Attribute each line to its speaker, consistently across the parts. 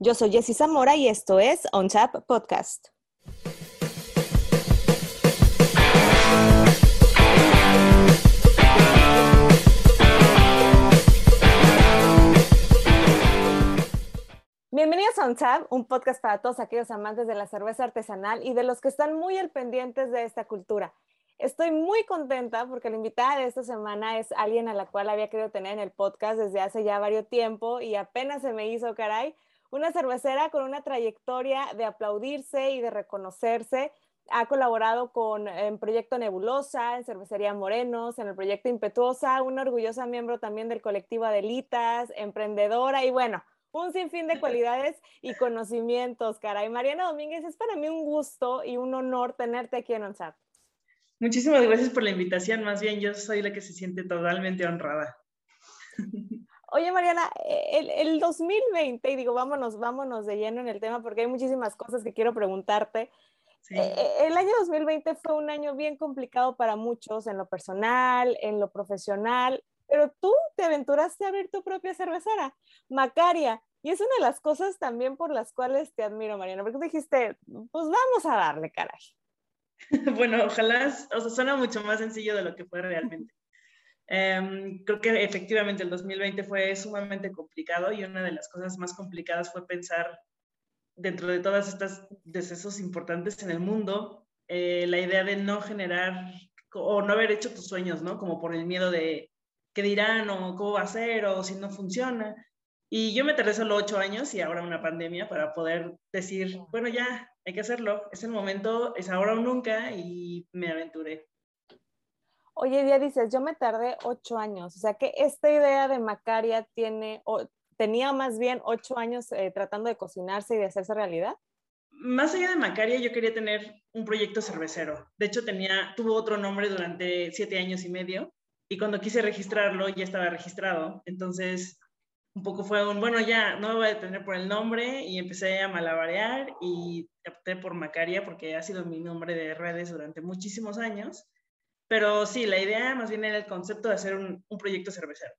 Speaker 1: Yo soy Jessy Zamora y esto es On Tap Podcast. Bienvenidos a On Tap, un podcast para todos aquellos amantes de la cerveza artesanal y de los que están muy al pendientes de esta cultura. Estoy muy contenta porque la invitada de esta semana es alguien a la cual había querido tener en el podcast desde hace ya varios tiempo y apenas se me hizo, caray, una cervecera con una trayectoria de aplaudirse y de reconocerse. Ha colaborado con en Proyecto Nebulosa, en Cervecería Morenos, en el Proyecto Impetuosa, una orgullosa miembro también del colectivo Adelitas, emprendedora y bueno, un sinfín de cualidades y conocimientos, caray. Mariana Domínguez, es para mí un gusto y un honor tenerte aquí en OnSAP.
Speaker 2: Muchísimas gracias por la invitación. Más bien, yo soy la que se siente totalmente honrada.
Speaker 1: Oye, Mariana, el, el, 2020, y digo, vámonos, vámonos de lleno en el tema porque hay muchísimas cosas que quiero preguntarte. Sí. Eh, eh, el año 2020 fue un año bien complicado para muchos en lo personal, en lo profesional, pero tú te aventuraste a abrir tu propia cervecera, Macaria, y es una de las cosas también por las cuales te admiro, Mariana, porque dijiste, pues vamos a darle, caray.
Speaker 2: bueno, ojalá, o sea, suena mucho más sencillo de lo que fue realmente. Um, creo que efectivamente el 2020 fue sumamente complicado y una de las cosas más complicadas fue pensar dentro de todas estas decesos importantes en el mundo, eh, la idea de no generar o no haber hecho tus sueños, ¿no? Como por el miedo de qué dirán o cómo va a ser o si no funciona. Y yo me tardé solo ocho años y ahora una pandemia para poder decir, bueno, ya, hay que hacerlo, es el momento, es ahora o nunca y me aventuré.
Speaker 1: Oye, ya dices, yo me tardé ocho años, o sea que esta idea de Macaria tiene, o, tenía más bien ocho años eh, tratando de cocinarse y de hacerse realidad.
Speaker 2: Más allá de Macaria, yo quería tener un proyecto cervecero. De hecho, tenía, tuvo otro nombre durante siete años y medio y cuando quise registrarlo ya estaba registrado. Entonces, un poco fue un, bueno, ya no me voy a detener por el nombre y empecé a malabarear y opté por Macaria porque ha sido mi nombre de redes durante muchísimos años. Pero sí, la idea más bien era el concepto de hacer un, un proyecto cervecero.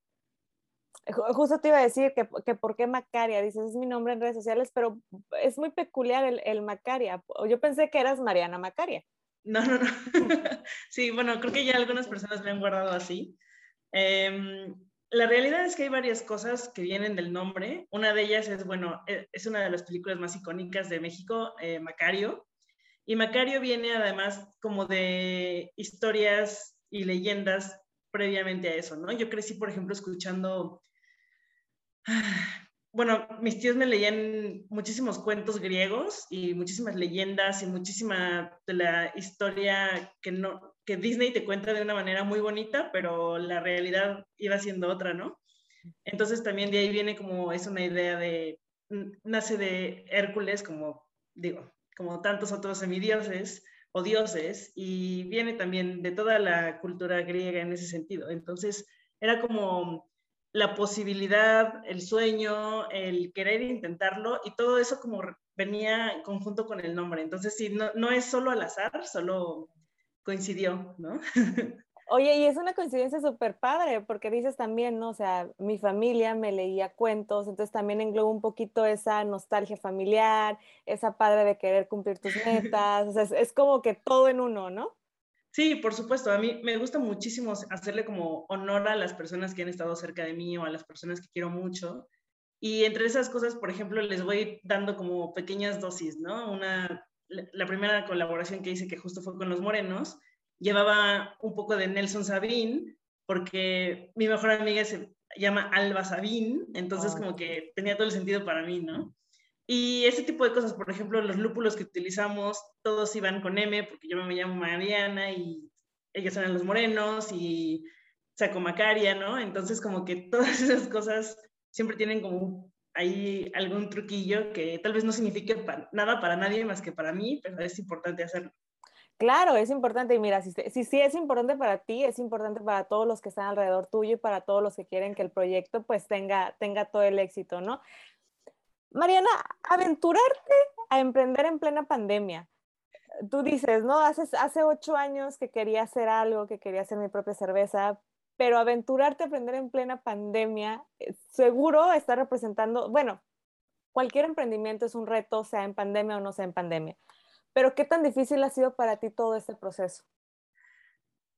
Speaker 1: Justo te iba a decir que, que, por qué Macaria, dices, es mi nombre en redes sociales, pero es muy peculiar el, el Macaria. Yo pensé que eras Mariana Macaria.
Speaker 2: No, no, no. sí, bueno, creo que ya algunas personas me han guardado así. Eh, la realidad es que hay varias cosas que vienen del nombre. Una de ellas es, bueno, e, es una de las películas más icónicas de México, eh, Macario. Y Macario viene además como de historias y leyendas previamente a eso, ¿no? Yo crecí, por ejemplo, escuchando bueno, mis tíos me leían muchísimos cuentos griegos y muchísimas leyendas y muchísima de la historia que, no, que Disney te cuenta de una manera muy bonita, pero la realidad iba siendo otra, ¿no? Entonces también de ahí viene como es una idea de, nace de Hércules como, digo, como tantos otros semidioses o dioses, y viene también de toda la cultura griega en ese sentido. Entonces era como la posibilidad, el sueño, el querer intentarlo y todo eso como venía en conjunto con el nombre. Entonces, sí, no, no es solo al azar, solo coincidió, ¿no?
Speaker 1: Oye, y es una coincidencia súper padre, porque dices también, ¿no? O sea, mi familia me leía cuentos, entonces también engloba un poquito esa nostalgia familiar, esa padre de querer cumplir tus metas, o sea, es, es como que todo en uno, ¿no?
Speaker 2: Sí, por supuesto. A mí me gusta muchísimo hacerle como honor a las personas que han estado cerca de mí o a las personas que quiero mucho. Y entre esas cosas, por ejemplo, les voy dando como pequeñas dosis, ¿no? Una, la primera colaboración que hice, que justo fue con los morenos, llevaba un poco de Nelson Sabín, porque mi mejor amiga se llama Alba Sabín, entonces ah. como que tenía todo el sentido para mí, ¿no? Y ese tipo de cosas, por ejemplo, los lúpulos que utilizamos, todos iban con M, porque yo me llamo Mariana y ellos eran los morenos y saco Macaria, ¿no? Entonces, como que todas esas cosas siempre tienen como ahí algún truquillo que tal vez no signifique nada para nadie más que para mí, pero es importante hacerlo.
Speaker 1: Claro, es importante. Y mira, si, si es importante para ti, es importante para todos los que están alrededor tuyo y para todos los que quieren que el proyecto pues tenga, tenga todo el éxito, ¿no? Mariana, aventurarte a emprender en plena pandemia. Tú dices, ¿no? Hace, hace ocho años que quería hacer algo, que quería hacer mi propia cerveza, pero aventurarte a aprender en plena pandemia, eh, seguro está representando, bueno, cualquier emprendimiento es un reto, sea en pandemia o no sea en pandemia. Pero ¿qué tan difícil ha sido para ti todo este proceso?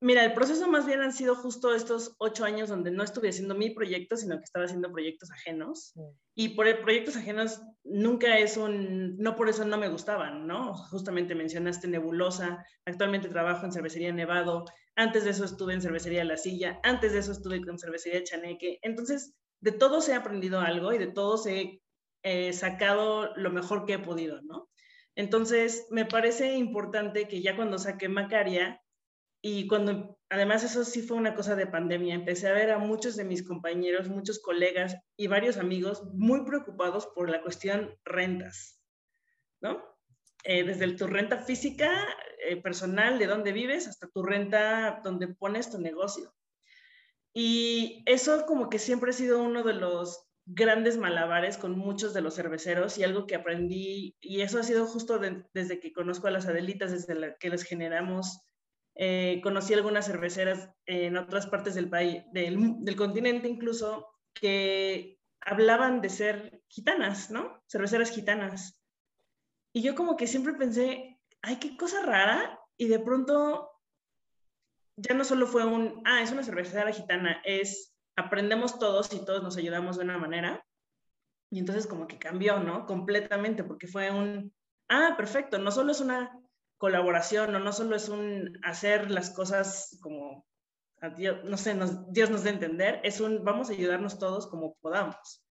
Speaker 2: Mira, el proceso más bien han sido justo estos ocho años donde no estuve haciendo mi proyecto, sino que estaba haciendo proyectos ajenos. Mm. Y por proyectos ajenos nunca es un, no por eso no me gustaban, ¿no? Justamente mencionaste Nebulosa, actualmente trabajo en Cervecería Nevado, antes de eso estuve en Cervecería La Silla, antes de eso estuve con Cervecería Chaneque. Entonces, de todos he aprendido algo y de todos he eh, sacado lo mejor que he podido, ¿no? Entonces, me parece importante que ya cuando saqué Macaria, y cuando, además eso sí fue una cosa de pandemia, empecé a ver a muchos de mis compañeros, muchos colegas y varios amigos muy preocupados por la cuestión rentas, ¿no? Eh, desde tu renta física, eh, personal, de dónde vives, hasta tu renta donde pones tu negocio. Y eso como que siempre ha sido uno de los grandes malabares con muchos de los cerveceros y algo que aprendí, y eso ha sido justo desde que conozco a las Adelitas, desde que les generamos eh, conocí algunas cerveceras en otras partes del país, del, del, continente incluso, que hablaban de ser gitanas, ¿no? Cerveceras gitanas. Y yo como que siempre pensé, ay, qué cosa rara. Y de pronto ya no solo fue un, ah, es una cervecera gitana, es aprendemos todos y todos nos ayudamos de una manera. Y entonces como que cambió, ¿no? Completamente, porque fue un, ah, perfecto, no solo es una colaboración, o no solo es un hacer las cosas como, Dios, no sé, Dios nos dé entender, es un vamos a ayudarnos todos como podamos.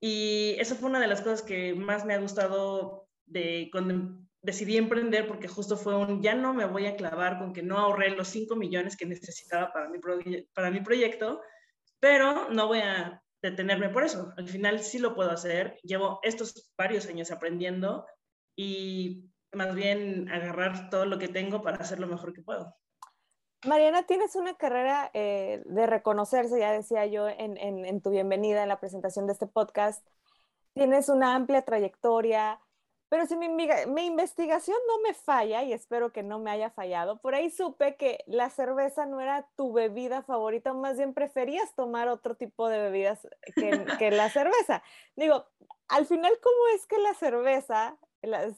Speaker 2: Y eso fue una de las cosas que más me ha gustado de cuando decidí emprender, porque justo fue un, ya no me voy a clavar con que no ahorré los 5 millones que necesitaba para mi, para mi proyecto, pero no voy a detenerme por eso. Al final sí lo puedo hacer. Llevo estos varios años aprendiendo y más bien agarrar todo lo que tengo para hacer lo mejor que puedo.
Speaker 1: Mariana, tienes una carrera eh, de reconocerse, ya decía yo en, en, tu bienvenida en la presentación de este podcast. Tienes una amplia trayectoria, pero si mi, investigación no me falla, y espero que no me haya fallado, por ahí supe que la cerveza no era tu bebida favorita, o más bien preferías tomar otro tipo de bebidas que la cerveza. Digo, al final, ¿cómo es que la cerveza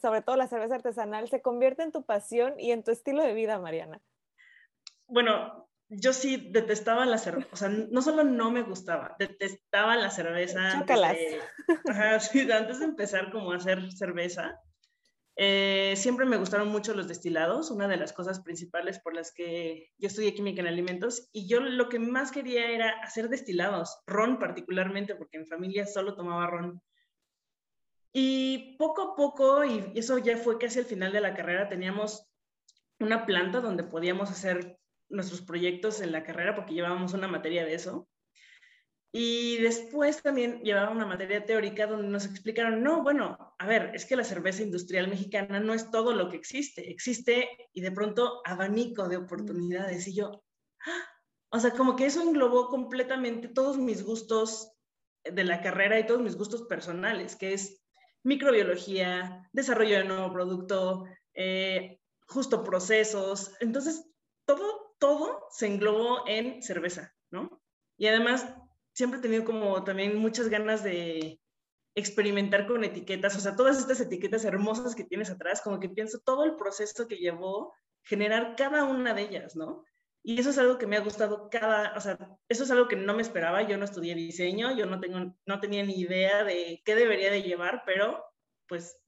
Speaker 1: sobre todo la cerveza artesanal, se convierte en tu pasión y en tu estilo de vida, Mariana?
Speaker 2: Bueno, yo sí detestaba la cerveza, o sea, no solo no me gustaba, detestaba la cerveza. Antes de, antes de empezar como a hacer cerveza. Eh, siempre me gustaron mucho los destilados, una de las cosas principales por las que yo estudié química en alimentos, y yo lo que más quería era hacer destilados, ron particularmente, porque mi familia solo tomaba ron. Y poco a poco, y eso ya fue casi al final de la carrera, teníamos una planta donde podíamos hacer nuestros proyectos en la carrera porque llevábamos una materia de eso. Y después también llevaba una materia teórica donde nos explicaron, no, bueno, a ver, es que la cerveza industrial mexicana no es todo lo que existe, existe y de pronto abanico de oportunidades. Y yo, ¡ah! o sea, como que eso englobó completamente todos mis gustos de la carrera y todos mis gustos personales, que es microbiología, desarrollo de nuevo producto, eh, justo procesos. Entonces, todo, todo se englobó en cerveza, ¿no? Y además, siempre he tenido como también muchas ganas de experimentar con etiquetas, o sea, todas estas etiquetas hermosas que tienes atrás, como que pienso todo el proceso que llevó generar cada una de ellas, ¿no? Y eso es algo que me ha gustado cada, o sea, eso es algo que no me esperaba. Yo no estudié diseño, yo no, tengo, no tenía ni idea de qué debería de llevar, pero pues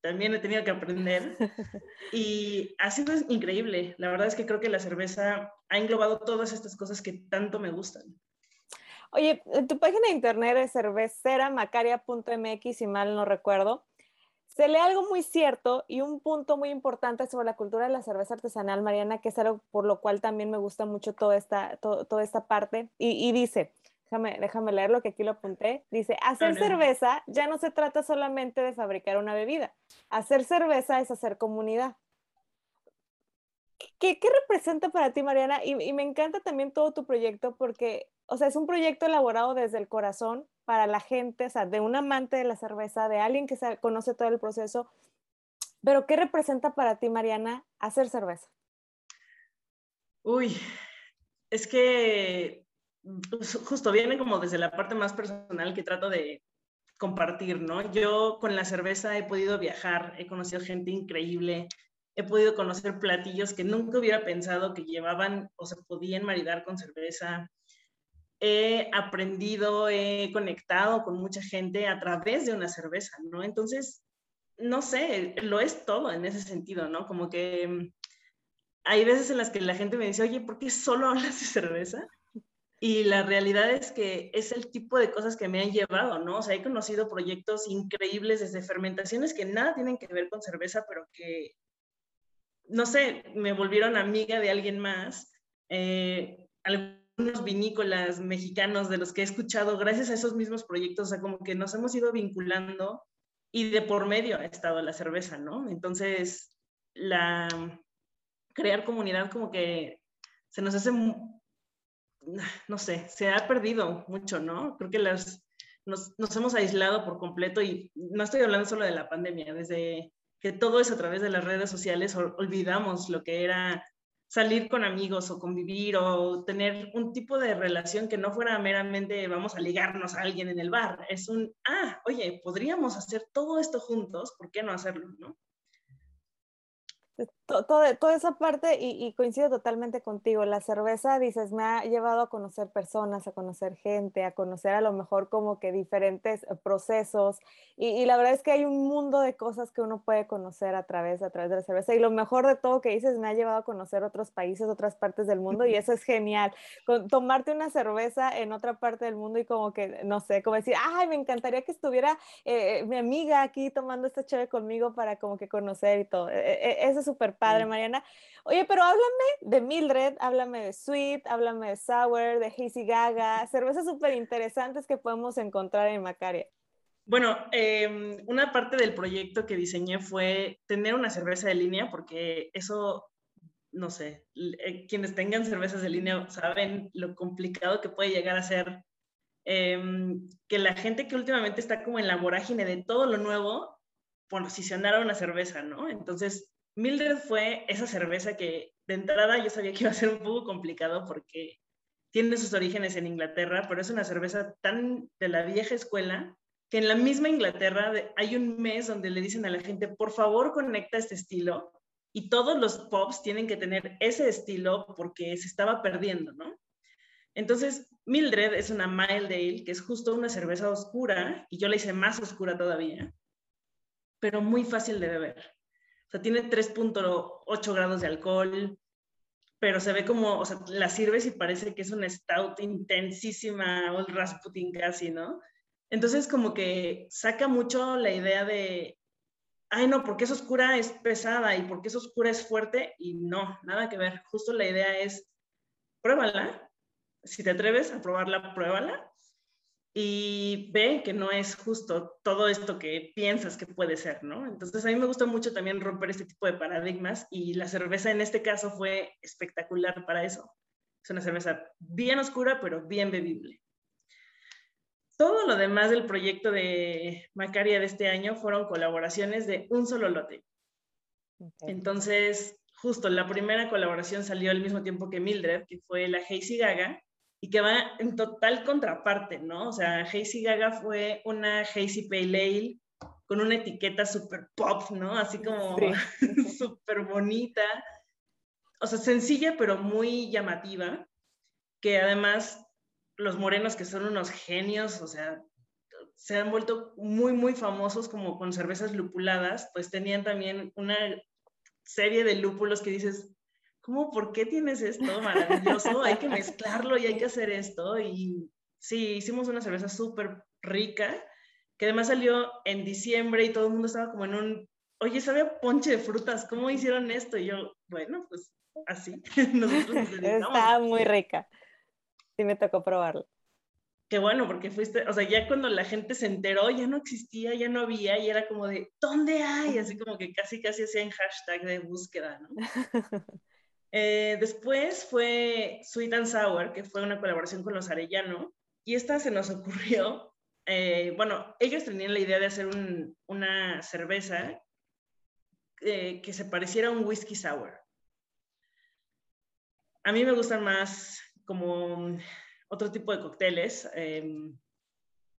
Speaker 2: también he tenido que aprender. Y ha sido increíble. La verdad es que creo que la cerveza ha englobado todas estas cosas que tanto me gustan.
Speaker 1: Oye, tu página de internet es cerveceramacaria.mx, si mal no recuerdo se lee algo muy cierto y un punto muy importante sobre la cultura de la cerveza artesanal, Mariana, que es algo por lo cual también me gusta mucho toda esta, toda esta parte. Y, dice, déjame, déjame leer lo que aquí lo apunté, dice, hacer cerveza ya no se trata solamente de fabricar una bebida, hacer cerveza es hacer comunidad. ¿Qué, qué representa para ti, Mariana? Y, y me encanta también todo tu proyecto porque, o sea, es un proyecto elaborado desde el corazón, para la gente, o sea, de un amante de la cerveza, de alguien que conoce todo el proceso. Pero, ¿qué representa para ti, Mariana, hacer cerveza?
Speaker 2: Uy, es que pues, justo viene como desde la parte más personal que trato de compartir, ¿no? Yo con la cerveza he podido viajar, he conocido gente increíble, he podido conocer platillos que nunca hubiera pensado que llevaban o se podían maridar con cerveza. He aprendido, he conectado con mucha gente a través de una cerveza, ¿no? Entonces, no sé, lo es todo en ese sentido, ¿no? Como que mm, hay veces en las que la gente me dice, oye, ¿por qué solo hablas de cerveza? Y la realidad es que es el tipo de cosas que me han llevado, ¿no? O sea, he conocido proyectos increíbles desde fermentaciones que nada tienen que ver con cerveza, pero que, no sé, me volvieron amiga de alguien más. Eh, algunos vinícolas mexicanos de los que he escuchado gracias a esos mismos proyectos, o sea, como que nos hemos ido vinculando y de por medio ha estado la cerveza, ¿no? Entonces, la crear comunidad como que se nos hace no sé, se ha perdido mucho, ¿no? Creo que las, nos, nos, hemos aislado por completo y no estoy hablando solo de la pandemia, desde que todo es a través de las redes sociales, olvidamos lo que era salir con amigos o convivir o tener un tipo de relación que no fuera meramente vamos a ligarnos a alguien en el bar. Es un, ah, oye, podríamos hacer todo esto juntos, ¿por qué no hacerlo? ¿no?
Speaker 1: Toda, toda esa parte, y, coincido totalmente contigo, la cerveza, dices, me ha llevado a conocer personas, a conocer gente, a conocer a lo mejor como que diferentes eh, procesos, y, la verdad es que hay un mundo de cosas que uno puede conocer a través, a través de la cerveza, y lo mejor de todo que dices, me ha llevado a conocer otros países, otras partes del mundo, y eso es genial, Con, tomarte una cerveza en otra parte del mundo y como que, no sé, como decir, ay, me encantaría que estuviera eh, mi amiga aquí tomando esta chévere conmigo para como que conocer y todo, e, e, eso es súper padre, Mariana. Oye, pero háblame de Mildred, háblame de Sweet, háblame de Sour, de Hazy Gaga, cervezas súper interesantes que podemos encontrar en Macaria.
Speaker 2: Bueno, em, una parte del proyecto que diseñé fue tener una cerveza de línea, porque eso, no sé, eh, quienes tengan cervezas de línea saben lo complicado que puede llegar a ser em, que la gente que últimamente está como en la vorágine de todo lo nuevo, posicionar a una cerveza, ¿no? Entonces, Mildred fue esa cerveza que de entrada yo sabía que iba a ser un poco complicado porque tiene sus orígenes en Inglaterra, pero es una cerveza tan de la vieja escuela que en la misma Inglaterra hay un mes donde le dicen a la gente, por favor conecta este estilo y todos los pops tienen que tener ese estilo porque se estaba perdiendo, ¿no? Entonces, Mildred es una mild ale, que es justo una cerveza oscura, y yo la hice más oscura todavía, pero muy fácil de beber. O sea, tiene 3.8 grados de alcohol, pero se ve como, o sea, la sirves y parece que es una stout intensísima, o Rasputin casi, ¿no? Entonces, como que saca mucho la idea de, ay, no, porque es oscura es pesada y porque es oscura es fuerte, y no, nada que ver. Justo la idea es, pruébala. Si te atreves a probarla, pruébala y ve que no es justo todo esto que piensas que puede ser, ¿no? Entonces a mí me gusta mucho también romper este tipo de paradigmas y la cerveza en este caso fue espectacular para eso. Es una cerveza bien oscura, pero bien bebible. Todo lo demás del proyecto de Macaria de este año fueron colaboraciones de un solo lote. Entonces, justo la primera colaboración salió al mismo tiempo que Mildred, que fue la Hazy Gaga, y que va en total contraparte, ¿no? O sea, Hazy Gaga fue una Hazy Pale Ale con una etiqueta súper pop, ¿no? Así como súper bonita. O sea, sencilla pero muy llamativa, que además los morenos que son unos genios, o sea, se han vuelto muy, muy famosos como con cervezas lupuladas, pues tenían también una serie de lúpulos que dices, ¿cómo, por qué tienes esto maravilloso? hay que mezclarlo y hay que hacer esto. Y sí, hicimos una cerveza súper rica, que además salió en diciembre y todo el mundo estaba como en un, oye, sabe ponche de frutas, ¿cómo hicieron esto? Y yo, bueno, pues así.
Speaker 1: Está muy rica. Sí me tocó probarlo.
Speaker 2: Qué bueno, porque fuiste, o sea, ya cuando la gente se enteró, ya no existía, ya no había, y era como de, ¿dónde hay? Así como que casi, casi hacían hashtag de búsqueda, ¿no? Eh, después fue Sweet and Sour, que fue una colaboración con los Arellano, y esta se nos ocurrió, eh, bueno, ellos tenían la idea de hacer una cerveza eh, que se pareciera a un whisky sour. A mí me gustan más como otro tipo de cócteles. Em,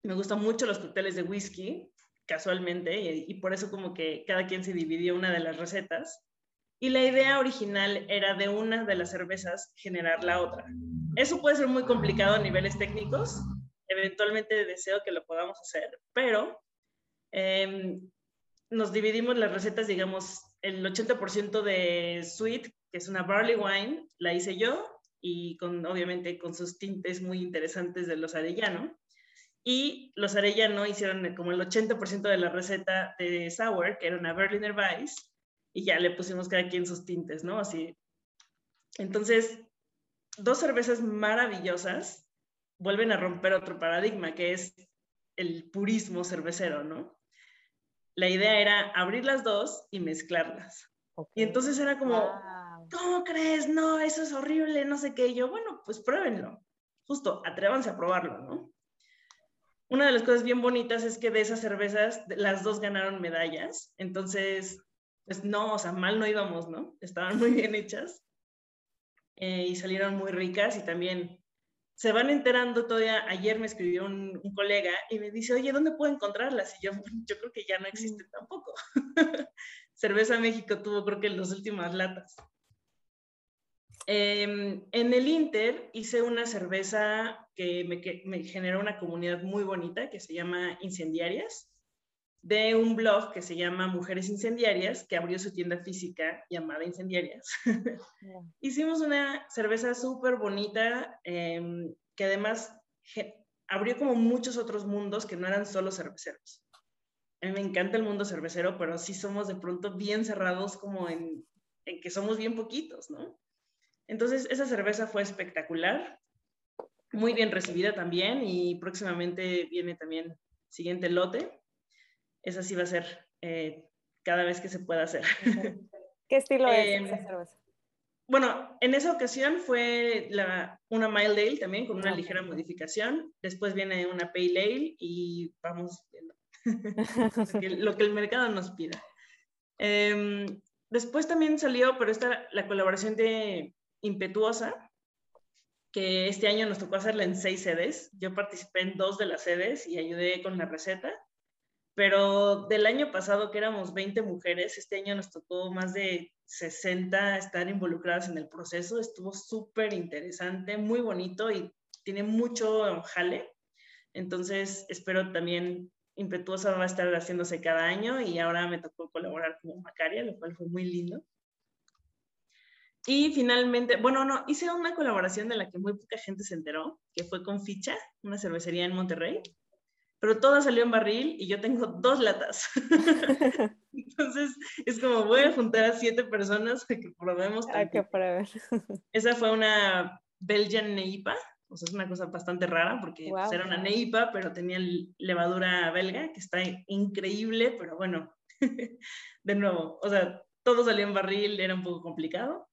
Speaker 2: Me gustan mucho los cócteles de whisky, casualmente, y, y por eso como que cada quien se dividió una de las recetas. Y la idea original era de una de las cervezas generar la otra. Eso puede ser muy complicado a niveles técnicos. Eventualmente deseo que lo podamos hacer, pero em, nos dividimos las recetas, digamos, el 80% de sweet, que es una barley wine, la hice yo y con, obviamente con sus tintes muy interesantes de los arellano. Y los arellano hicieron como el 80% de la receta de sour, que era una Berliner Weiss, y ya le pusimos cada quien sus tintes, ¿no? Así. Entonces, dos cervezas maravillosas vuelven a romper otro paradigma, que es el purismo cervecero, ¿no? La idea era abrir las dos y mezclarlas. Y entonces era como, ¿cómo crees? No, eso es horrible, no sé qué. Y yo, bueno, pues pruébenlo. Justo, atrévanse a probarlo, ¿no? Una de las cosas bien bonitas es que de esas cervezas, las dos ganaron medallas. Entonces, pues no, o sea, mal no íbamos, ¿no? Estaban muy bien hechas eh, y salieron muy ricas y también se van enterando todavía, ayer me escribió un, colega y me dice, oye, ¿dónde puedo encontrarlas? Y yo, yo creo que ya no existen tampoco. Cerveza México tuvo creo que las últimas latas. Em, en el Inter hice una cerveza que me, que me generó una comunidad muy bonita que se llama Incendiarias de un blog que se llama Mujeres Incendiarias, que abrió su tienda física llamada Incendiarias. Hicimos una cerveza súper bonita, em, que además abrió como muchos otros mundos que no eran solo cerveceros. A mí me encanta el mundo cervecero, pero sí somos de pronto bien cerrados como en, en que somos bien poquitos, ¿no? Entonces, esa cerveza fue espectacular, muy bien recibida también y próximamente viene también siguiente lote esa sí va a ser eh, cada vez que se pueda hacer.
Speaker 1: ¿Qué estilo es em, esa cerveza?
Speaker 2: Bueno, en esa ocasión fue la, una Mild Ale también con una ligera modificación. Después viene una Pale Ale y vamos viendo lo que el mercado nos pida. Em, después también salió, pero esta la colaboración de Impetuosa, que este año nos tocó hacerla en seis sedes. Yo participé en dos de las sedes y ayudé con la receta pero del año pasado que éramos 20 mujeres, este año nos tocó más de 60 estar involucradas en el proceso, estuvo súper interesante, muy bonito y tiene mucho jale, entonces espero también Impetuosa va a estar haciéndose cada año y ahora me tocó colaborar como Macaria, lo cual fue muy lindo. Y finalmente, bueno, no, hice una colaboración de la que muy poca gente se enteró, que fue con Ficha, una cervecería en Monterrey pero todo salió en barril y yo tengo dos latas. Entonces, es como voy a juntar a siete personas que probemos.
Speaker 1: Hay que probar.
Speaker 2: Esa fue una Belgian Neipa, o sea, es una cosa bastante rara porque pues, era una Neipa, pero tenía levadura belga, que está increíble, pero bueno, de nuevo, o sea, todo salió en barril, era un poco complicado.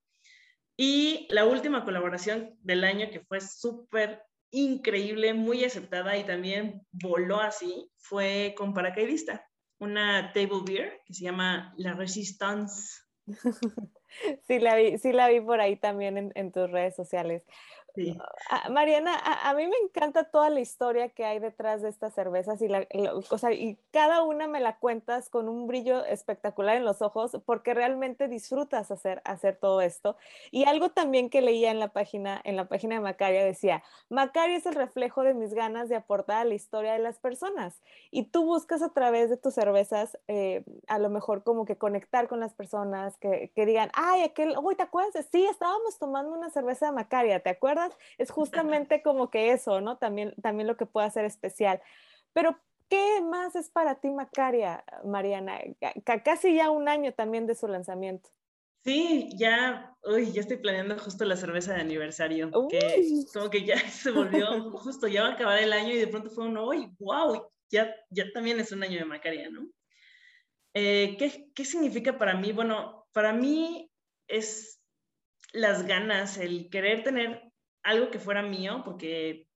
Speaker 2: Y la última colaboración del año que fue súper increíble, muy aceptada y también voló así, fue con paracaidista, una table beer que se llama La Resistance.
Speaker 1: Sí la vi, sí la vi por ahí también en, en tus redes sociales. Ah, Mariana, a, mí me encanta toda la historia que hay detrás de estas cervezas y, cada una me la cuentas con un brillo espectacular en los ojos porque realmente disfrutas hacer, hacer todo esto. Y algo también que leía en la página, en la página de Macaria decía, Macaria es el reflejo de mis ganas de aportar a la historia de las personas y tú buscas a través de tus cervezas eh, a lo mejor como que conectar con las personas, que, que digan, ay, aquel, uy, ¿te acuerdas? Sí, estábamos tomando una cerveza de Macaria, ¿te acuerdas? Es justamente como que eso, ¿no? También, también lo que puede hacer especial. Pero, ¿qué más es para ti Macaria, Mariana? casi ya un año también de su lanzamiento.
Speaker 2: Sí, ya, uy, ya estoy planeando justo la cerveza de aniversario, que como que ya se volvió, justo ya va a acabar el año y de pronto fue uno, uy, wow, ya, ya también es un año de Macaria, ¿no? Eh, ¿qué, ¿Qué significa para mí? Bueno, para mí es las ganas, el querer tener algo que fuera mío, porque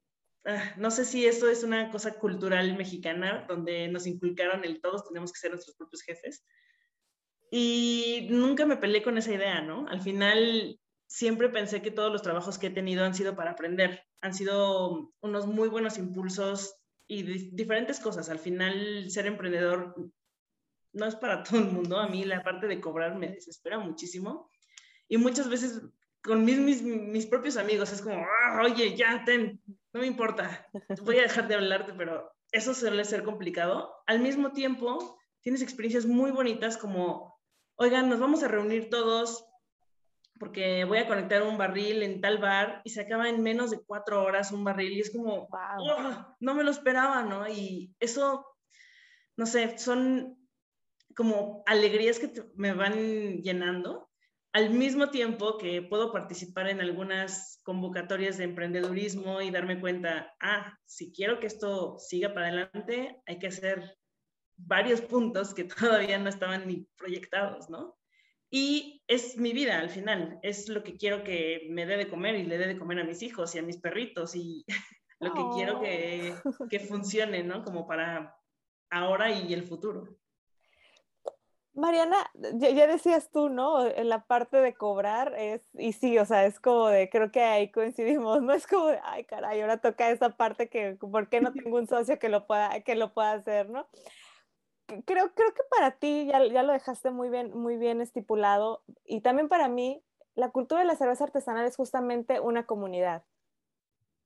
Speaker 2: ah, no sé si eso es una cosa cultural mexicana, donde nos inculcaron el todos tenemos que ser nuestros propios jefes. Y nunca me peleé con esa idea, ¿no? Al final siempre pensé que todos los trabajos que he tenido han sido para aprender, han sido unos muy buenos impulsos y diferentes cosas. Al final, ser emprendedor no es para todo el mundo. A mí la parte de cobrar me desespera muchísimo. Y muchas veces con mis, mis, mis propios amigos es como, ah, oye, ya, ten, no me importa, voy a dejar de hablarte, pero eso suele ser complicado. Al mismo tiempo, tienes experiencias muy bonitas como, oigan, nos vamos a reunir todos porque voy a conectar un barril en tal bar y se acaba en menos de cuatro horas un barril y es como, no me lo esperaba, ¿no? Y eso, no sé, son como alegrías que me van llenando, al mismo tiempo que puedo participar en algunas convocatorias de emprendedurismo y darme cuenta, ah, si quiero que esto siga para adelante, hay que hacer varios puntos que todavía no estaban ni proyectados, ¿no? Y es mi vida al final, es lo que quiero que me dé de comer y le dé de comer a mis hijos y a mis perritos y lo que quiero que, oh. que funcione, ¿no? Como para ahora y el futuro.
Speaker 1: Mariana, ya, decías tú, ¿no? En la parte de cobrar es, y sí, o sea, es como de, creo que ahí coincidimos, no es como de, ay, caray, ahora toca esa parte que, ¿por qué no tengo un socio que lo pueda, que lo pueda hacer, ¿no? Creo, creo que para ti ya, ya lo dejaste muy bien, muy bien estipulado, y también para mí, la cultura de la cerveza artesanal es justamente una comunidad.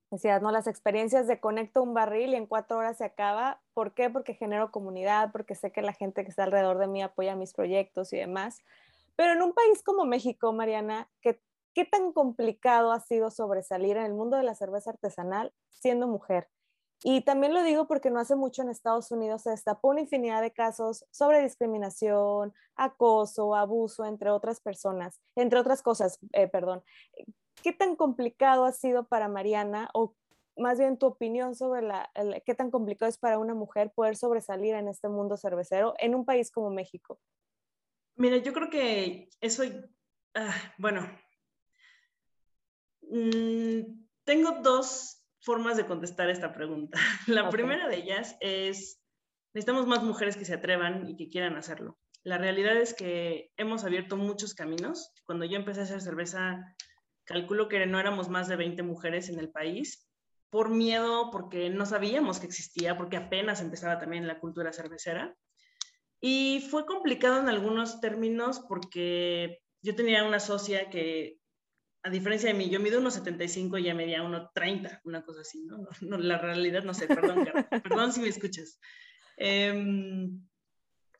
Speaker 1: Decías, ¿no? Las experiencias de conecto un barril y en cuatro horas se acaba. ¿Por qué? Porque genero comunidad, porque sé que la gente que está alrededor de mí apoya mis proyectos y demás. Pero en un país como México, Mariana, ¿qué, ¿qué tan complicado ha sido sobresalir en el mundo de la cerveza artesanal siendo mujer? Y también lo digo porque no hace mucho en Estados Unidos se destapó una infinidad de casos sobre discriminación, acoso, abuso, entre otras personas, entre otras cosas, eh, perdón. ¿Qué tan complicado ha sido para Mariana o más bien tu opinión sobre la, qué tan complicado es para una mujer poder sobresalir en este mundo cervecero en un país como México?
Speaker 2: Mira, yo creo que eso, ah, bueno, mm, tengo dos formas de contestar esta pregunta. La primera de ellas es, necesitamos más mujeres que se atrevan y que quieran hacerlo. La realidad es que hemos abierto muchos caminos. Cuando yo empecé a hacer cerveza, calculo que no éramos más de 20 mujeres en el país, por miedo, porque no sabíamos que existía, porque apenas empezaba también la cultura cervecera. Y fue complicado en algunos términos porque yo tenía una socia que, a diferencia de mí, yo mido unos 75 y ella medía 1,30, una cosa así, ¿no? ¿no? La realidad no sé, perdón, perdón si me escuchas. Em,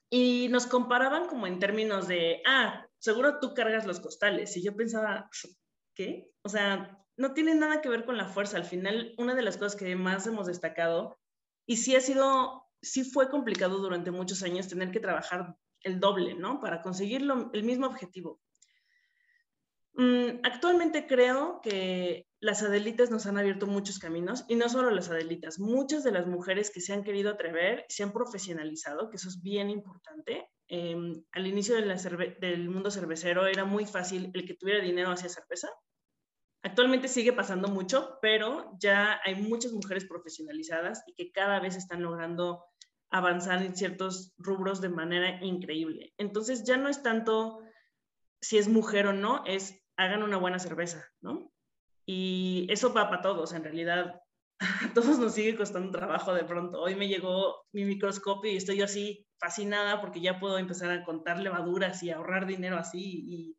Speaker 2: y nos comparaban como en términos de, ah, seguro tú cargas los costales. Y yo pensaba, O sea, no tiene nada que ver con la fuerza. Al final, una de las cosas que más hemos destacado, y sí ha sido, sí fue complicado durante muchos años tener que trabajar el doble, ¿no? Para conseguir el mismo objetivo. Mm, actualmente creo que las Adelitas nos han abierto muchos caminos y no solo las Adelitas, muchas de las mujeres que se han querido atrever se han profesionalizado, que eso es bien importante. Em, al inicio del mundo cervecero era muy fácil el que tuviera dinero hacia cerveza Actualmente sigue pasando mucho, pero ya hay muchas mujeres profesionalizadas y que cada vez están logrando avanzar en ciertos rubros de manera increíble. Entonces ya no es tanto si es mujer o no, es hagan una buena cerveza, ¿no? Y eso va para todos, en realidad. A todos nos sigue costando trabajo de pronto. Hoy me llegó mi microscopio y estoy así fascinada porque ya puedo empezar a contar levaduras y ahorrar dinero así y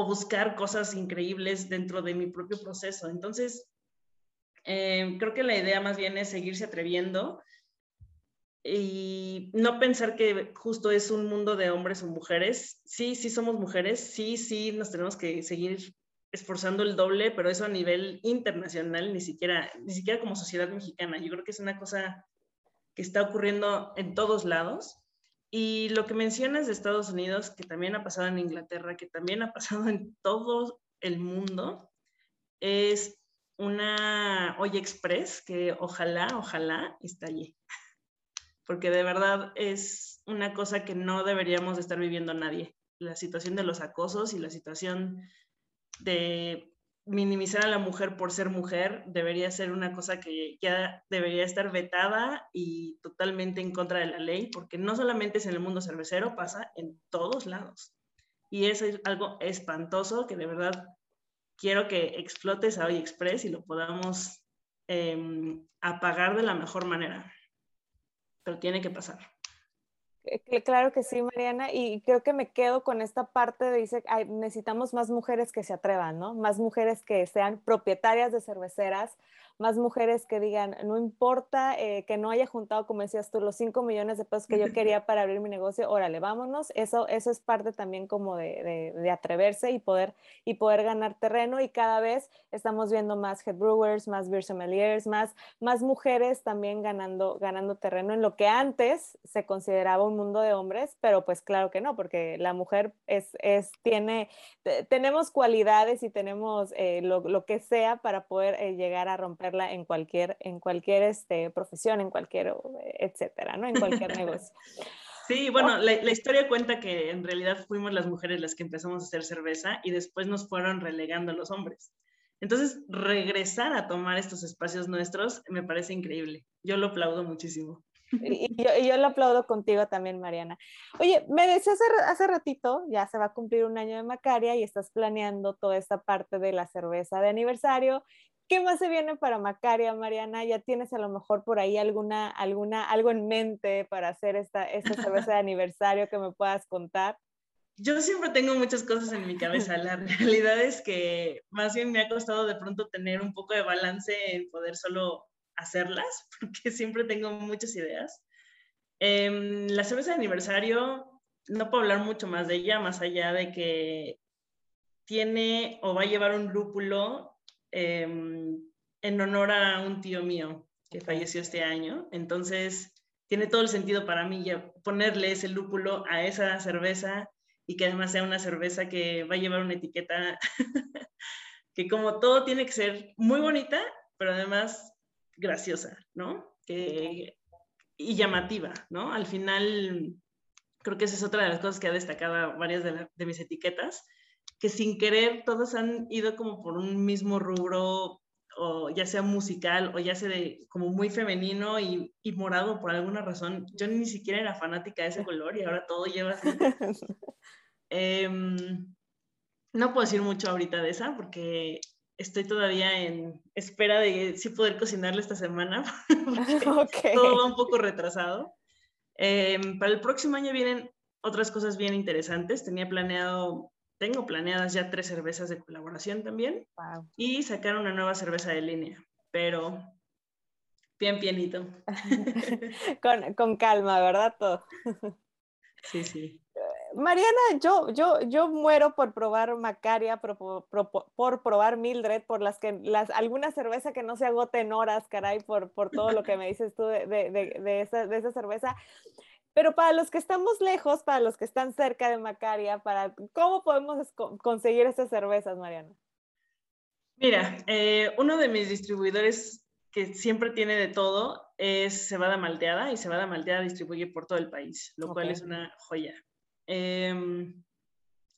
Speaker 2: o buscar cosas increíbles dentro de mi propio proceso. Entonces, eh, creo que la idea más bien es seguirse atreviendo y no pensar que justo es un mundo de hombres o mujeres. Sí, sí somos mujeres, sí, sí nos tenemos que seguir esforzando el doble, pero eso a nivel internacional, ni siquiera, ni siquiera como sociedad mexicana. Yo creo que es una cosa que está ocurriendo en todos lados y lo que mencionas de Estados Unidos, que también ha pasado en Inglaterra, que también ha pasado en todo el mundo, es una olla express que ojalá, ojalá estalle. Porque de verdad es una cosa que no deberíamos estar viviendo nadie. La situación de los acosos y la situación de minimizar a la mujer por ser mujer debería ser una cosa que ya debería estar vetada y totalmente en contra de la ley, porque no solamente es en el mundo cervecero, pasa en todos lados. Y eso es algo espantoso que de verdad quiero que explote a Express y lo podamos em, a pagar de la mejor manera, pero tiene que pasar.
Speaker 1: Claro que sí, Mariana, y creo que me quedo con esta parte de dice, necesitamos más mujeres que se atrevan, ¿no? Más mujeres que sean propietarias de cerveceras, más mujeres que digan, no importa eh, que no haya juntado, como decías tú, los 5 millones de pesos que yo quería para abrir mi negocio, órale, vámonos. Eso, eso es parte también como de, de, atreverse y poder, y poder ganar terreno. Y cada vez estamos viendo más head brewers, más beer sommeliers, más, más mujeres también ganando, ganando terreno en lo que antes se consideraba un mundo de hombres, pero pues claro que no, porque la mujer es, es tiene, tenemos cualidades y tenemos eh, lo, lo, que sea para poder eh, llegar a romper en cualquier, en cualquier este, profesión, en cualquier, etcétera, ¿no? En cualquier negocio.
Speaker 2: Sí, bueno, la, historia cuenta que en realidad fuimos las mujeres las que empezamos a hacer cerveza y después nos fueron relegando los hombres. Entonces, regresar a tomar estos espacios nuestros me parece increíble. Yo lo aplaudo muchísimo.
Speaker 1: Y yo, yo, lo aplaudo contigo también, Mariana. Oye, me decías hace, hace, ratito, ya se va a cumplir un año de Macaria y estás planeando toda esta parte de la cerveza de aniversario ¿Qué más se viene para Macaria, Mariana? ¿Ya tienes a lo mejor por ahí alguna, alguna, algo en mente para hacer esta, esta cerveza de aniversario que me puedas contar?
Speaker 2: Yo siempre tengo muchas cosas en mi cabeza. La realidad es que más bien me ha costado de pronto tener un poco de balance en poder solo hacerlas, porque siempre tengo muchas ideas. Eh, la cerveza de aniversario, no puedo hablar mucho más de ella, más allá de que tiene o va a llevar un lúpulo Em, en honor a un tío mío que falleció este año. Entonces, tiene todo el sentido para mí ya ponerle ese lúpulo a esa cerveza y que además sea una cerveza que va a llevar una etiqueta que como todo tiene que ser muy bonita, pero además graciosa, ¿no? y llamativa, ¿no? Al final, creo que esa es otra de las cosas que ha destacado varias de, de mis etiquetas, que sin querer todos han ido como por un mismo rubro, o ya sea musical o ya sea de, como muy femenino y, y, morado por alguna razón. Yo ni siquiera era fanática de ese color y ahora todo lleva así. Em, no puedo decir mucho ahorita de esa porque estoy todavía en espera de sí poder cocinarla esta semana. okay. Todo va un poco retrasado. Em, para el próximo año vienen otras cosas bien interesantes. Tenía planeado tengo planeadas ya tres cervezas de colaboración también y sacar una nueva cerveza de línea, pero bien pianito.
Speaker 1: con, con, calma, ¿verdad? Todo.
Speaker 2: sí, sí.
Speaker 1: Mariana, yo, yo, yo muero por probar Macaria, por, por, probar Mildred, por las que, las, alguna cerveza que no se agote en horas, caray, por, por todo lo que me dices tú de, de, de, de esa, de esa cerveza. Pero para los que estamos lejos, para los que están cerca de Macaria, para, ¿cómo podemos conseguir esas cervezas, Mariana?
Speaker 2: Mira, eh, uno de mis distribuidores que siempre tiene de todo es Cebada Malteada y Cebada Malteada distribuye por todo el país, lo cual es una joya. Em,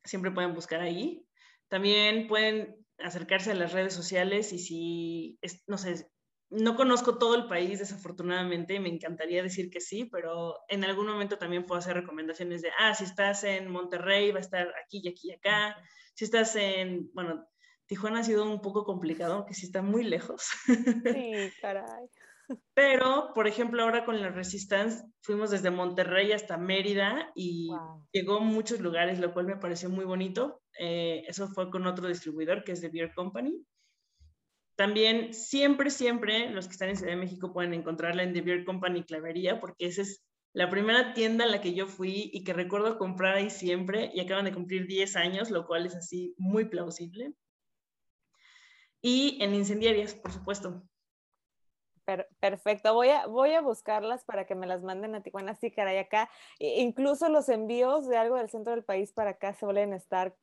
Speaker 2: siempre pueden buscar ahí. También pueden acercarse a las redes sociales y si, no sé, no conozco todo el país, desafortunadamente, me encantaría decir que sí, pero en algún momento también puedo hacer recomendaciones de, ah, si estás en Monterrey, va a estar aquí y aquí y acá. Si estás en, bueno, Tijuana ha sido un poco complicado, que sí está muy lejos.
Speaker 1: Sí, caray.
Speaker 2: Pero, por ejemplo, ahora con la Resistance fuimos desde Monterrey hasta Mérida y llegó a muchos lugares, lo cual me pareció muy bonito. Eh, eso fue con otro distribuidor que es de Beer Company. También siempre, siempre los que están en Ciudad de México pueden encontrarla en The Beer Company Clavería, porque esa es la primera tienda a la que yo fui y que recuerdo comprar ahí siempre y acaban de cumplir 10 años, lo cual es así muy plausible. Y en incendiarias, por supuesto
Speaker 1: perfecto, voy a, voy a buscarlas para que me las manden a Tijuana, sí, caray, acá. incluso los envíos de algo del centro del país para acá suelen estar,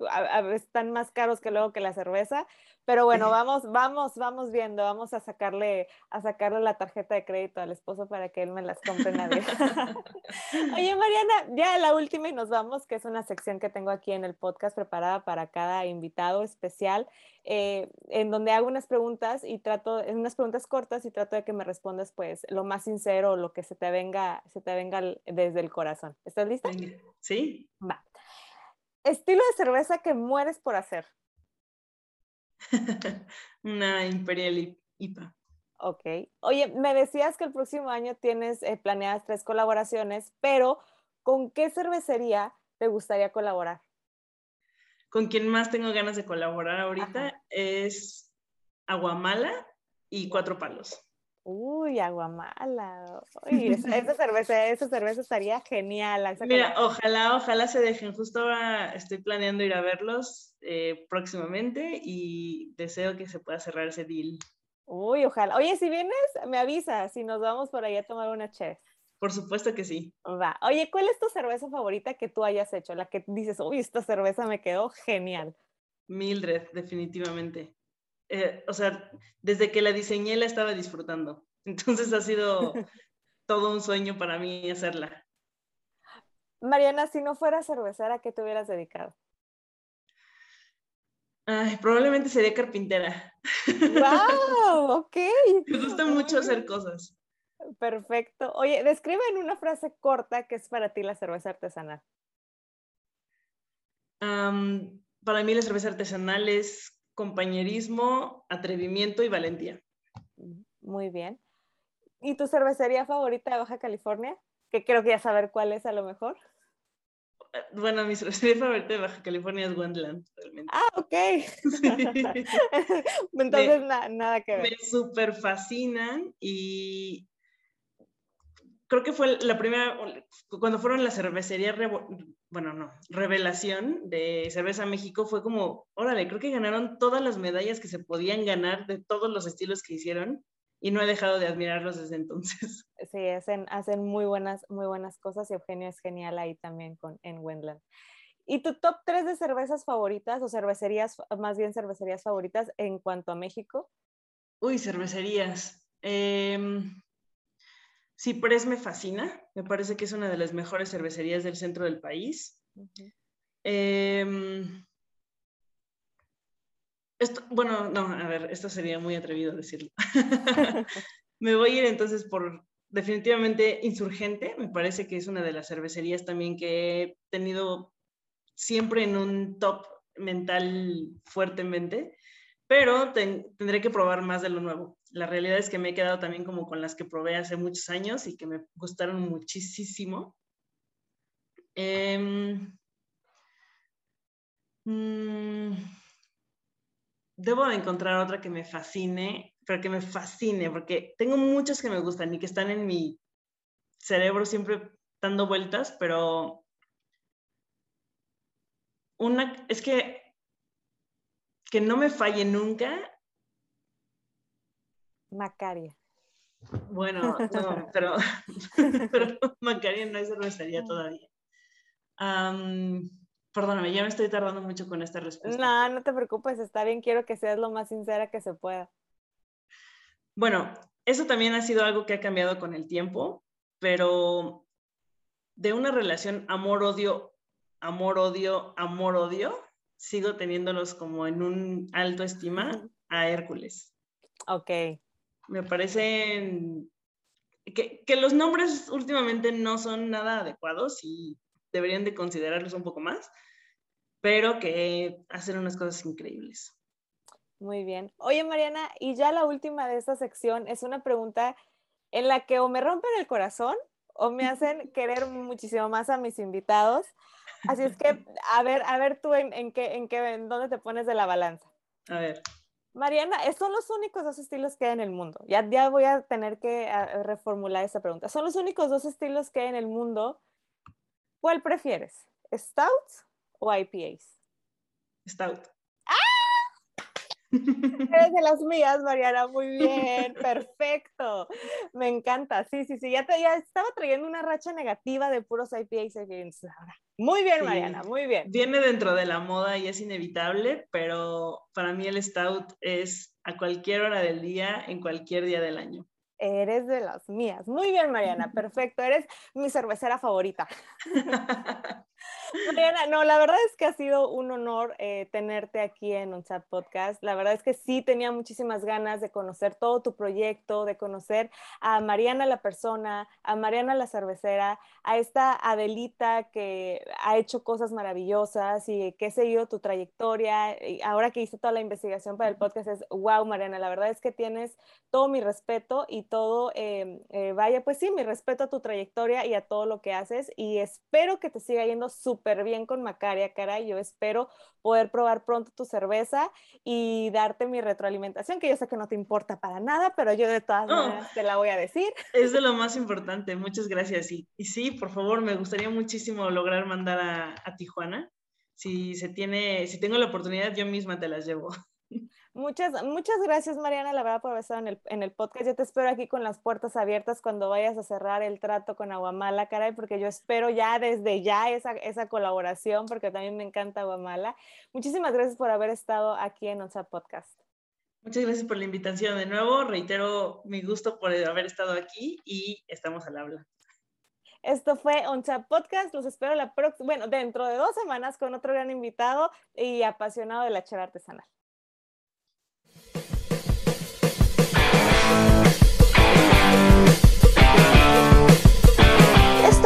Speaker 1: están más caros que luego que la cerveza, pero bueno, vamos, vamos, vamos viendo, vamos a sacarle, a sacarle la tarjeta de crédito al esposo para que él me las compre en Oye, Mariana, ya la última y nos vamos, que es una sección que tengo aquí en el podcast preparada para cada invitado especial. Eh, en donde hago unas preguntas y trato, unas preguntas cortas y trato de que me respondas pues lo más sincero, lo que se te venga, se te venga desde el corazón. ¿Estás lista?
Speaker 2: Sí.
Speaker 1: Va. Estilo de cerveza que mueres por hacer.
Speaker 2: Una Imperial IPA.
Speaker 1: Ok. Oye, me decías que el próximo año tienes eh, planeadas tres colaboraciones, pero ¿con qué cervecería te gustaría colaborar?
Speaker 2: Con quien más tengo ganas de colaborar ahorita es Aguamala y Cuatro Palos.
Speaker 1: Uy, aguamala. Uy, esa, cerveza, esa cerveza estaría genial.
Speaker 2: Mira, ojalá, ojalá se dejen. Justo ahora estoy planeando ir a verlos eh, próximamente y deseo que se pueda cerrar ese deal.
Speaker 1: Uy, ojalá. Oye, si vienes, me avisas si nos vamos por ahí a tomar una chef.
Speaker 2: Por supuesto que sí.
Speaker 1: Va. Oye, ¿cuál es tu cerveza favorita que tú hayas hecho? La que dices, uy, esta cerveza me quedó genial.
Speaker 2: Mildred, definitivamente. Eh, o sea, desde que la diseñé la estaba disfrutando. Entonces ha sido todo un sueño para mí hacerla.
Speaker 1: Mariana, si no fuera cervecera, ¿a qué te hubieras dedicado?
Speaker 2: Ay, probablemente sería carpintera.
Speaker 1: ¡Wow! Ok.
Speaker 2: Me gusta mucho hacer cosas.
Speaker 1: Perfecto. Oye, describe en una frase corta qué es para ti la cerveza artesanal.
Speaker 2: para mí la cerveza artesanal es compañerismo, atrevimiento y valentía.
Speaker 1: Muy bien. ¿Y tu cervecería favorita de Baja California? Que creo que ya saber cuál es a lo mejor.
Speaker 2: Bueno, mi cervecería favorita de Baja California es Wendland,
Speaker 1: realmente. Ah, ok. Entonces, nada que ver.
Speaker 2: Me súper fascinan y creo que fue la primera, cuando fueron la cervecería, bueno, no, revelación de Cerveza México, fue como, órale, creo que ganaron todas las medallas que se podían ganar de todos los estilos que hicieron y no he dejado de admirarlos desde entonces.
Speaker 1: Sí, hacen, hacen muy, buenas, muy buenas cosas y Eugenio es genial ahí también con, en Wendland. ¿Y tu top 3 de cervezas favoritas o cervecerías, más bien cervecerías favoritas en cuanto a México?
Speaker 2: Uy, cervecerías. Eh, Ciprés me fascina, me parece que es una de las mejores cervecerías del centro del país. Em, esto, bueno, no, a ver, esto sería muy atrevido decirlo. me voy a ir entonces por definitivamente Insurgente, me parece que es una de las cervecerías también que he tenido siempre en un top mental fuertemente, pero tendré que probar más de lo nuevo la realidad es que me he quedado también como con las que probé hace muchos años y que me gustaron muchísimo. Em, mm, debo de encontrar otra que me fascine, pero que me fascine, porque tengo muchas que me gustan y que están en mi cerebro siempre dando vueltas, pero una es que que no me falle nunca
Speaker 1: Macaria.
Speaker 2: Bueno, no, pero, pero Macaria no es cervecería todavía. perdóname, ya me estoy tardando mucho con esta respuesta.
Speaker 1: No, no te preocupes, está bien, quiero que seas lo más sincera que se pueda.
Speaker 2: Bueno, eso también ha sido algo que ha cambiado con el tiempo, pero de una relación amor-odio, amor-odio, amor-odio, sigo teniéndolos como en un alto estima a Hércules.
Speaker 1: Ok
Speaker 2: me parecen que, los nombres últimamente no son nada adecuados y deberían de considerarlos un poco más, pero que hacen unas cosas increíbles.
Speaker 1: Muy bien. Oye, Mariana, y ya la última de esta sección es una pregunta en la que o me rompen el corazón o me hacen querer muchísimo más a mis invitados. Así es que, a ver, a ver tú en, en qué, en qué, en dónde te pones de la balanza.
Speaker 2: A ver.
Speaker 1: Mariana, son los únicos dos estilos que hay en el mundo. Ya, ya voy a tener que reformular esa pregunta. Son los únicos dos estilos que hay en el mundo. ¿Cuál prefieres? ¿Stouts o IPAs?
Speaker 2: Stout.
Speaker 1: Eres de las mías, Mariana, muy bien, perfecto. Me encanta, sí, sí, sí, ya, te, ya estaba trayendo una racha negativa de puros IPAs. Muy bien, Mariana, muy bien.
Speaker 2: Viene dentro de la moda y es inevitable, pero para mí el stout es a cualquier hora del día, en cualquier día del año.
Speaker 1: Eres de las mías. Muy bien, Mariana, perfecto. Eres mi cervecera favorita. Mariana, no, la verdad es que ha sido un honor eh, tenerte aquí en OnChat Podcast. La verdad es que sí tenía muchísimas ganas de conocer todo tu proyecto, de conocer a Mariana la persona, a Mariana la cervecera, a esta Adelita que ha hecho cosas maravillosas y que he seguido tu trayectoria. Y ahora que hice toda la investigación para el podcast es, wow, Mariana, la verdad es que tienes todo mi respeto y todo, eh, eh, vaya, pues sí, mi respeto a tu trayectoria y a todo lo que haces y espero que te siga yendo súper bien con Macaria, cara. Yo espero poder probar pronto tu cerveza y darte mi retroalimentación, que yo sé que no te importa para nada, pero yo de todas maneras te la voy a decir.
Speaker 2: Es de lo más importante, muchas gracias. Y, y sí, por favor, me gustaría muchísimo lograr mandar a, a Tijuana. Si se tiene, si tengo la oportunidad, yo misma te las llevo.
Speaker 1: Muchas, muchas gracias, Mariana, la verdad, por haber estado en el, en el podcast. Yo te espero aquí con las puertas abiertas cuando vayas a cerrar el trato con Aguamala, caray, porque yo espero ya desde ya esa, esa colaboración, porque también me encanta Aguamala. Muchísimas gracias por haber estado aquí en nuestra podcast.
Speaker 2: Muchas gracias por la invitación de nuevo. Reitero mi gusto por haber estado aquí y estamos al habla.
Speaker 1: Esto fue Oncha Podcast. Los espero la próxima, bueno, dentro de dos semanas con otro gran invitado y apasionado de la chela artesanal.